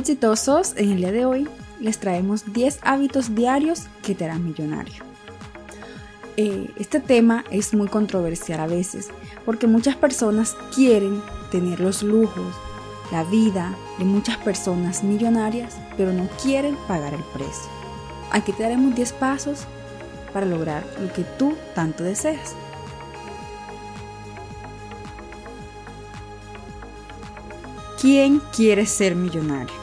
Exitosos, en el día de hoy les traemos 10 hábitos diarios que te harán millonario. Eh, este tema es muy controversial a veces porque muchas personas quieren tener los lujos, la vida de muchas personas millonarias, pero no quieren pagar el precio. Aquí te daremos 10 pasos para lograr lo que tú tanto deseas. ¿Quién quiere ser millonario?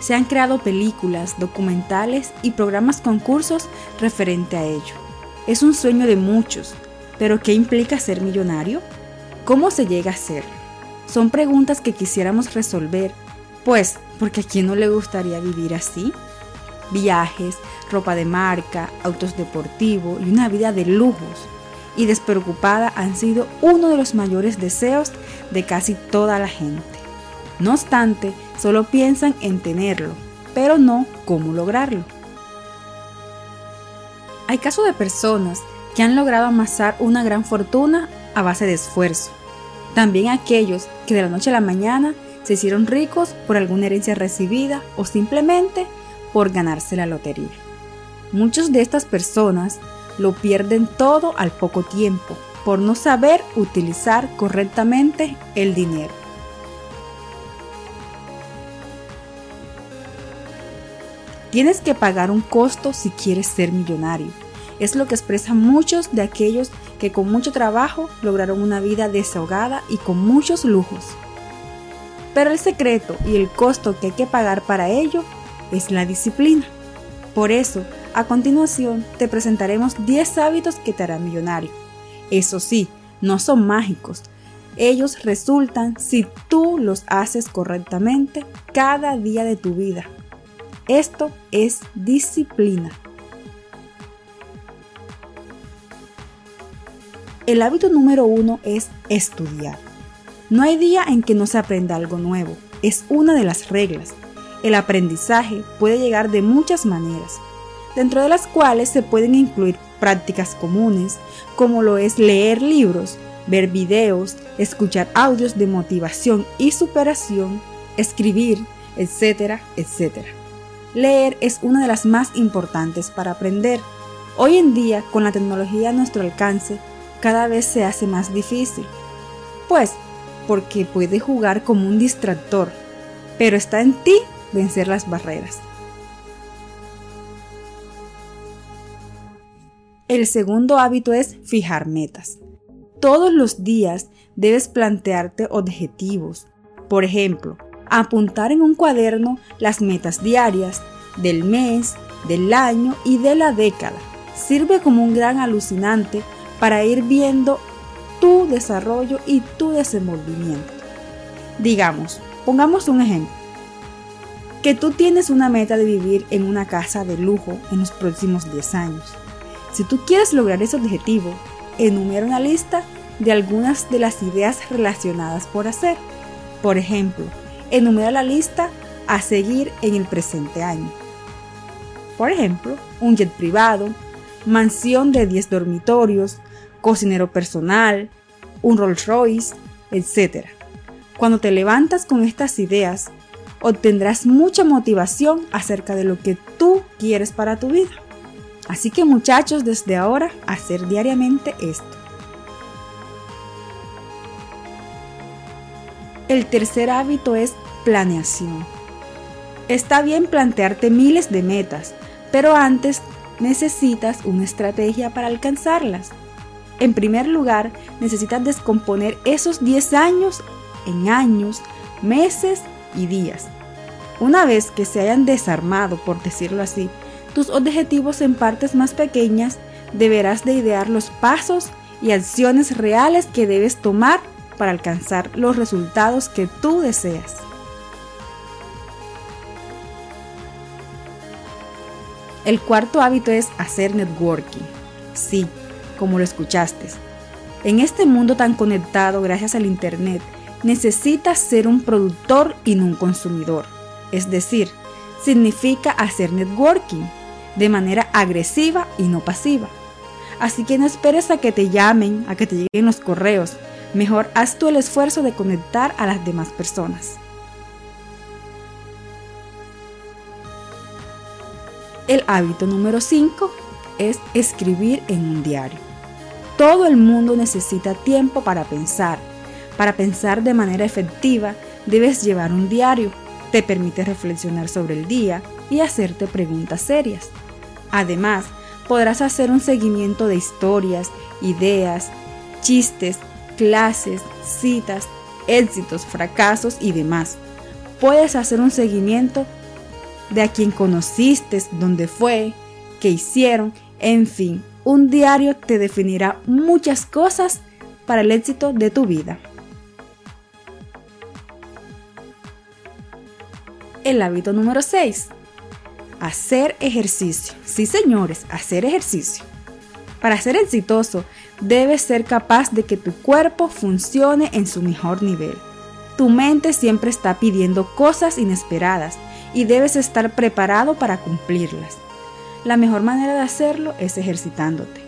Se han creado películas, documentales y programas concursos referente a ello. Es un sueño de muchos, pero ¿qué implica ser millonario? ¿Cómo se llega a ser? Son preguntas que quisiéramos resolver, pues, porque a quién no le gustaría vivir así. Viajes, ropa de marca, autos deportivos y una vida de lujos y despreocupada han sido uno de los mayores deseos de casi toda la gente. No obstante, solo piensan en tenerlo, pero no cómo lograrlo. Hay casos de personas que han logrado amasar una gran fortuna a base de esfuerzo. También aquellos que de la noche a la mañana se hicieron ricos por alguna herencia recibida o simplemente por ganarse la lotería. Muchas de estas personas lo pierden todo al poco tiempo por no saber utilizar correctamente el dinero. Tienes que pagar un costo si quieres ser millonario. Es lo que expresan muchos de aquellos que con mucho trabajo lograron una vida desahogada y con muchos lujos. Pero el secreto y el costo que hay que pagar para ello es la disciplina. Por eso, a continuación te presentaremos 10 hábitos que te harán millonario. Eso sí, no son mágicos. Ellos resultan si tú los haces correctamente cada día de tu vida. Esto es disciplina. El hábito número uno es estudiar. No hay día en que no se aprenda algo nuevo. Es una de las reglas. El aprendizaje puede llegar de muchas maneras, dentro de las cuales se pueden incluir prácticas comunes, como lo es leer libros, ver videos, escuchar audios de motivación y superación, escribir, etcétera, etcétera. Leer es una de las más importantes para aprender. Hoy en día, con la tecnología a nuestro alcance, cada vez se hace más difícil. Pues, porque puede jugar como un distractor, pero está en ti vencer las barreras. El segundo hábito es fijar metas. Todos los días debes plantearte objetivos. Por ejemplo, apuntar en un cuaderno las metas diarias del mes, del año y de la década. Sirve como un gran alucinante para ir viendo tu desarrollo y tu desenvolvimiento. Digamos, pongamos un ejemplo. Que tú tienes una meta de vivir en una casa de lujo en los próximos 10 años. Si tú quieres lograr ese objetivo, enumera una lista de algunas de las ideas relacionadas por hacer. Por ejemplo, enumera la lista a seguir en el presente año. Por ejemplo, un jet privado, mansión de 10 dormitorios, cocinero personal, un Rolls Royce, etc. Cuando te levantas con estas ideas, obtendrás mucha motivación acerca de lo que tú quieres para tu vida. Así que muchachos, desde ahora, hacer diariamente esto. El tercer hábito es planeación. Está bien plantearte miles de metas, pero antes necesitas una estrategia para alcanzarlas. En primer lugar, necesitas descomponer esos 10 años en años, meses y días. Una vez que se hayan desarmado, por decirlo así, tus objetivos en partes más pequeñas, deberás de idear los pasos y acciones reales que debes tomar para alcanzar los resultados que tú deseas. El cuarto hábito es hacer networking. Sí, como lo escuchaste. En este mundo tan conectado gracias al Internet, necesitas ser un productor y no un consumidor. Es decir, significa hacer networking de manera agresiva y no pasiva. Así que no esperes a que te llamen, a que te lleguen los correos. Mejor haz tú el esfuerzo de conectar a las demás personas. El hábito número 5 es escribir en un diario. Todo el mundo necesita tiempo para pensar. Para pensar de manera efectiva, debes llevar un diario. Te permite reflexionar sobre el día y hacerte preguntas serias. Además, podrás hacer un seguimiento de historias, ideas, chistes, clases, citas, éxitos, fracasos y demás. Puedes hacer un seguimiento de a quien conociste, dónde fue, qué hicieron, en fin, un diario te definirá muchas cosas para el éxito de tu vida. El hábito número 6 hacer ejercicio. Sí, señores, hacer ejercicio. Para ser exitoso, debes ser capaz de que tu cuerpo funcione en su mejor nivel. Tu mente siempre está pidiendo cosas inesperadas y debes estar preparado para cumplirlas. La mejor manera de hacerlo es ejercitándote.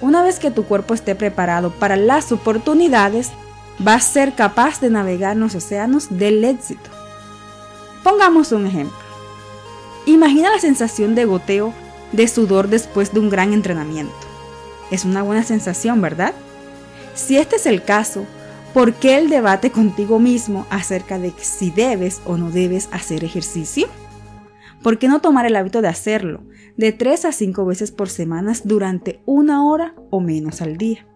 Una vez que tu cuerpo esté preparado para las oportunidades, vas a ser capaz de navegar los océanos del éxito. Pongamos un ejemplo. Imagina la sensación de goteo de sudor después de un gran entrenamiento. Es una buena sensación, ¿verdad? Si este es el caso, ¿por qué el debate contigo mismo acerca de si debes o no debes hacer ejercicio? ¿Por qué no tomar el hábito de hacerlo de 3 a 5 veces por semana durante una hora o menos al día?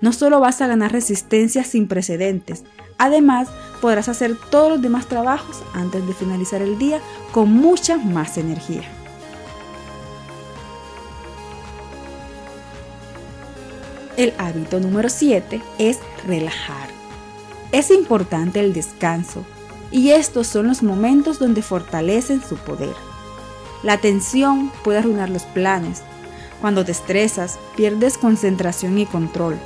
No solo vas a ganar resistencia sin precedentes, además podrás hacer todos los demás trabajos antes de finalizar el día con mucha más energía. El hábito número 7 es relajar. Es importante el descanso y estos son los momentos donde fortalecen su poder. La tensión puede arruinar los planes. Cuando te estresas, pierdes concentración y control.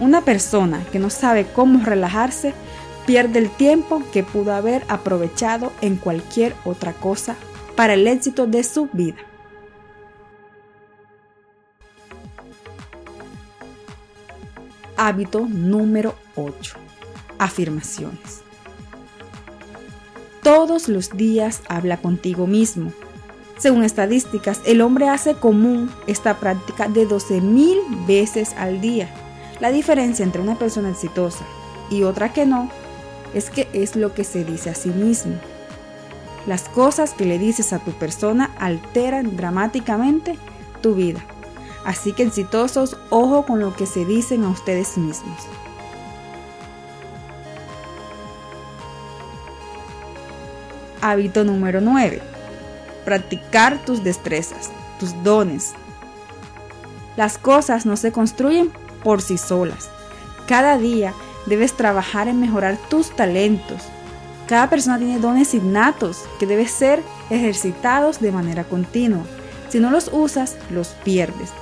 Una persona que no sabe cómo relajarse pierde el tiempo que pudo haber aprovechado en cualquier otra cosa para el éxito de su vida. Hábito número 8. Afirmaciones. Todos los días habla contigo mismo. Según estadísticas, el hombre hace común esta práctica de 12.000 veces al día. La diferencia entre una persona exitosa y otra que no es que es lo que se dice a sí mismo. Las cosas que le dices a tu persona alteran dramáticamente tu vida. Así que exitosos, ojo con lo que se dicen a ustedes mismos. Hábito número 9. Practicar tus destrezas, tus dones. Las cosas no se construyen por sí solas. Cada día debes trabajar en mejorar tus talentos. Cada persona tiene dones innatos que deben ser ejercitados de manera continua. Si no los usas, los pierdes.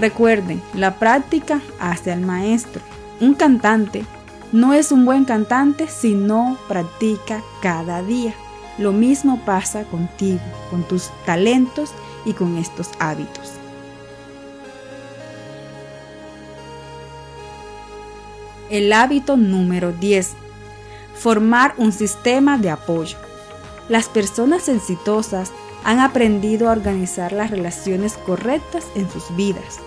Recuerden, la práctica hace al maestro. Un cantante no es un buen cantante si no practica cada día. Lo mismo pasa contigo, con tus talentos y con estos hábitos. El hábito número 10. Formar un sistema de apoyo. Las personas exitosas han aprendido a organizar las relaciones correctas en sus vidas.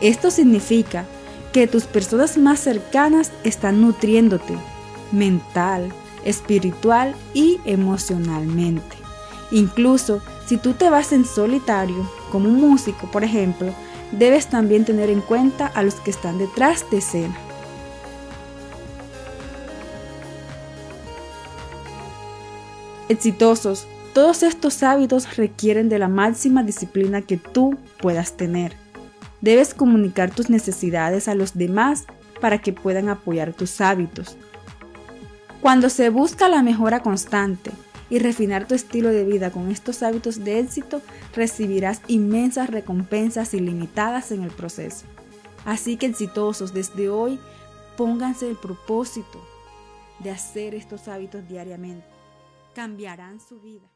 Esto significa que tus personas más cercanas están nutriéndote mental, espiritual y emocionalmente. Incluso si tú te vas en solitario, como un músico por ejemplo, debes también tener en cuenta a los que están detrás de escena. Exitosos, todos estos hábitos requieren de la máxima disciplina que tú puedas tener. Debes comunicar tus necesidades a los demás para que puedan apoyar tus hábitos. Cuando se busca la mejora constante y refinar tu estilo de vida con estos hábitos de éxito, recibirás inmensas recompensas ilimitadas en el proceso. Así que exitosos desde hoy, pónganse el propósito de hacer estos hábitos diariamente. Cambiarán su vida.